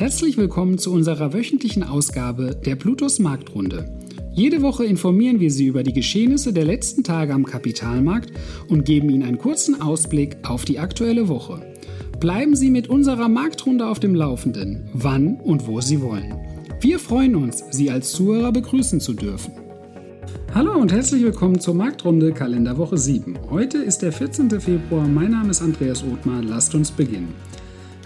Herzlich willkommen zu unserer wöchentlichen Ausgabe der Plutos Marktrunde. Jede Woche informieren wir Sie über die Geschehnisse der letzten Tage am Kapitalmarkt und geben Ihnen einen kurzen Ausblick auf die aktuelle Woche. Bleiben Sie mit unserer Marktrunde auf dem Laufenden, wann und wo Sie wollen. Wir freuen uns, Sie als Zuhörer begrüßen zu dürfen. Hallo und herzlich willkommen zur Marktrunde Kalenderwoche 7. Heute ist der 14. Februar. Mein Name ist Andreas Othmar. Lasst uns beginnen.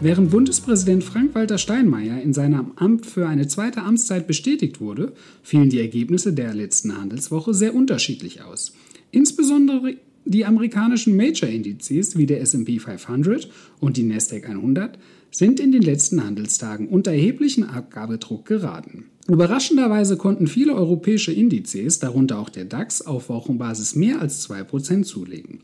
Während Bundespräsident Frank-Walter Steinmeier in seinem Amt für eine zweite Amtszeit bestätigt wurde, fielen die Ergebnisse der letzten Handelswoche sehr unterschiedlich aus. Insbesondere die amerikanischen Major-Indizes wie der SP 500 und die Nasdaq 100 sind in den letzten Handelstagen unter erheblichen Abgabedruck geraten. Überraschenderweise konnten viele europäische Indizes, darunter auch der DAX, auf Wochenbasis mehr als 2% zulegen.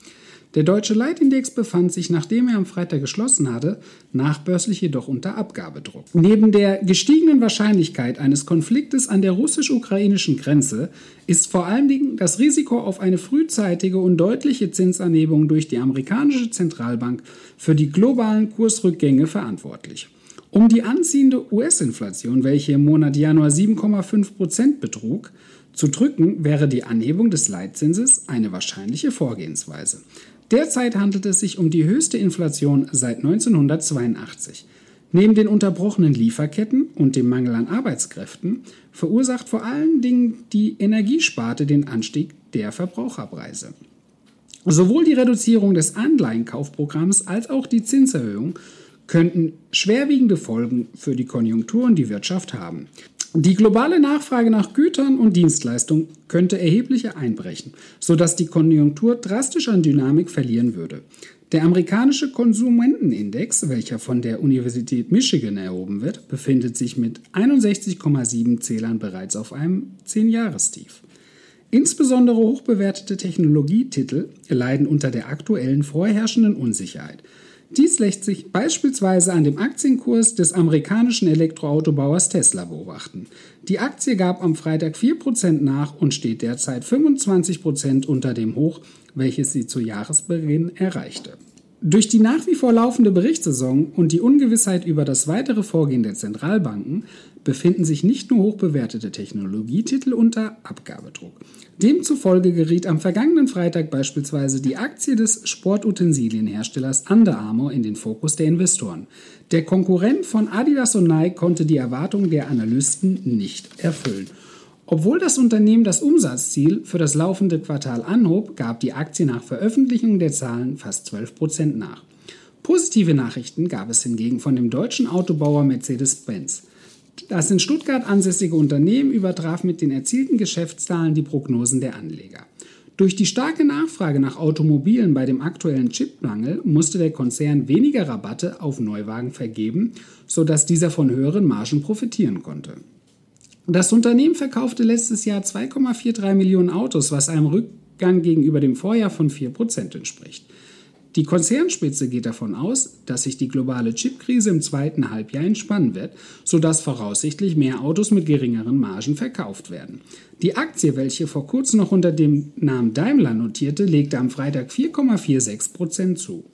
Der deutsche Leitindex befand sich, nachdem er am Freitag geschlossen hatte, nachbörslich jedoch unter Abgabedruck. Neben der gestiegenen Wahrscheinlichkeit eines Konfliktes an der russisch-ukrainischen Grenze ist vor allen Dingen das Risiko auf eine frühzeitige und deutliche Zinsanhebung durch die amerikanische Zentralbank für die globalen Kursrückgänge verantwortlich. Um die anziehende US-Inflation, welche im Monat Januar 7,5 Prozent betrug, zu drücken, wäre die Anhebung des Leitzinses eine wahrscheinliche Vorgehensweise. Derzeit handelt es sich um die höchste Inflation seit 1982. Neben den unterbrochenen Lieferketten und dem Mangel an Arbeitskräften verursacht vor allen Dingen die Energiesparte den Anstieg der Verbraucherpreise. Sowohl die Reduzierung des Anleihenkaufprogramms als auch die Zinserhöhung könnten schwerwiegende Folgen für die Konjunktur und die Wirtschaft haben. Die globale Nachfrage nach Gütern und Dienstleistungen könnte erheblich einbrechen, sodass die Konjunktur drastisch an Dynamik verlieren würde. Der amerikanische Konsumentenindex, welcher von der Universität Michigan erhoben wird, befindet sich mit 61,7 Zählern bereits auf einem 10-Jahrestief. Insbesondere hochbewertete Technologietitel leiden unter der aktuellen vorherrschenden Unsicherheit. Dies lässt sich beispielsweise an dem Aktienkurs des amerikanischen Elektroautobauers Tesla beobachten. Die Aktie gab am Freitag 4% nach und steht derzeit 25% unter dem Hoch, welches sie zu Jahresbeginn erreichte. Durch die nach wie vor laufende Berichtssaison und die Ungewissheit über das weitere Vorgehen der Zentralbanken befinden sich nicht nur hochbewertete Technologietitel unter Abgabedruck. Demzufolge geriet am vergangenen Freitag beispielsweise die Aktie des Sportutensilienherstellers Under Armour in den Fokus der Investoren. Der Konkurrent von Adidas und Nike konnte die Erwartungen der Analysten nicht erfüllen. Obwohl das Unternehmen das Umsatzziel für das laufende Quartal anhob, gab die Aktie nach Veröffentlichung der Zahlen fast 12 Prozent nach. Positive Nachrichten gab es hingegen von dem deutschen Autobauer Mercedes-Benz. Das in Stuttgart ansässige Unternehmen übertraf mit den erzielten Geschäftszahlen die Prognosen der Anleger. Durch die starke Nachfrage nach Automobilen bei dem aktuellen Chipmangel musste der Konzern weniger Rabatte auf Neuwagen vergeben, sodass dieser von höheren Margen profitieren konnte. Das Unternehmen verkaufte letztes Jahr 2,43 Millionen Autos, was einem Rückgang gegenüber dem Vorjahr von 4% entspricht. Die Konzernspitze geht davon aus, dass sich die globale Chipkrise im zweiten Halbjahr entspannen wird, sodass voraussichtlich mehr Autos mit geringeren Margen verkauft werden. Die Aktie, welche vor kurzem noch unter dem Namen Daimler notierte, legte am Freitag 4,46% zu.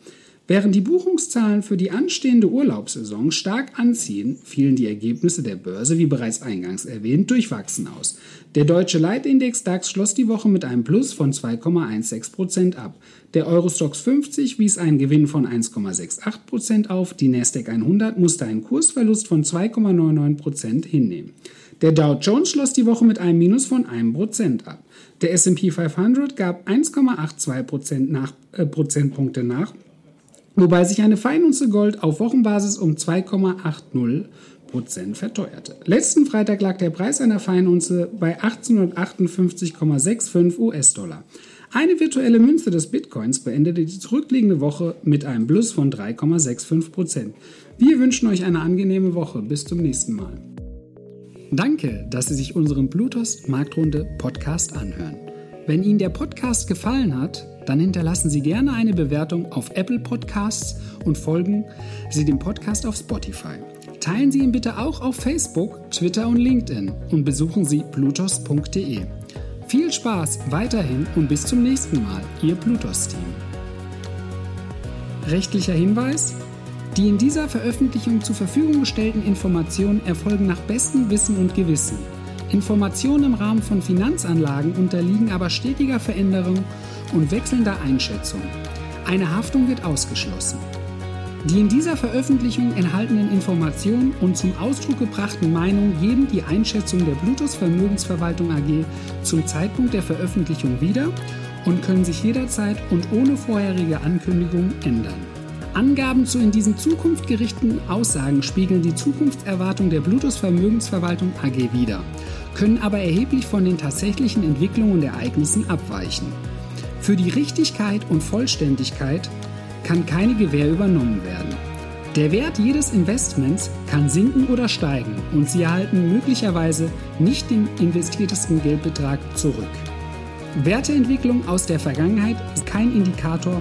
Während die Buchungszahlen für die anstehende Urlaubssaison stark anziehen, fielen die Ergebnisse der Börse, wie bereits eingangs erwähnt, durchwachsen aus. Der deutsche Leitindex DAX schloss die Woche mit einem Plus von 2,16% ab. Der Eurostox 50 wies einen Gewinn von 1,68% auf, die Nasdaq 100 musste einen Kursverlust von 2,99% hinnehmen. Der Dow Jones schloss die Woche mit einem Minus von 1% ab. Der S&P 500 gab 1,82% nach, äh, Prozentpunkte nach wobei sich eine Feinunze Gold auf Wochenbasis um 2,80 Prozent verteuerte. Letzten Freitag lag der Preis einer Feinunze bei 1858,65 US-Dollar. Eine virtuelle Münze des Bitcoins beendete die zurückliegende Woche mit einem Plus von 3,65 Prozent. Wir wünschen euch eine angenehme Woche. Bis zum nächsten Mal. Danke, dass Sie sich unseren Bluetooth Marktrunde Podcast anhören. Wenn Ihnen der Podcast gefallen hat, dann hinterlassen Sie gerne eine Bewertung auf Apple Podcasts und folgen Sie dem Podcast auf Spotify. Teilen Sie ihn bitte auch auf Facebook, Twitter und LinkedIn und besuchen Sie plutos.de. Viel Spaß weiterhin und bis zum nächsten Mal, Ihr Plutos-Team. Rechtlicher Hinweis? Die in dieser Veröffentlichung zur Verfügung gestellten Informationen erfolgen nach bestem Wissen und Gewissen. Informationen im Rahmen von Finanzanlagen unterliegen aber stetiger Veränderung und wechselnder Einschätzung. Eine Haftung wird ausgeschlossen. Die in dieser Veröffentlichung enthaltenen Informationen und zum Ausdruck gebrachten Meinungen geben die Einschätzung der Bluetooth Vermögensverwaltung AG zum Zeitpunkt der Veröffentlichung wieder und können sich jederzeit und ohne vorherige Ankündigung ändern. Angaben zu in diesen Zukunft gerichteten Aussagen spiegeln die Zukunftserwartung der Bluetooth Vermögensverwaltung AG wider, können aber erheblich von den tatsächlichen Entwicklungen und Ereignissen abweichen. Für die Richtigkeit und Vollständigkeit kann keine Gewähr übernommen werden. Der Wert jedes Investments kann sinken oder steigen und Sie erhalten möglicherweise nicht den investiertesten Geldbetrag zurück. Werteentwicklung aus der Vergangenheit ist kein Indikator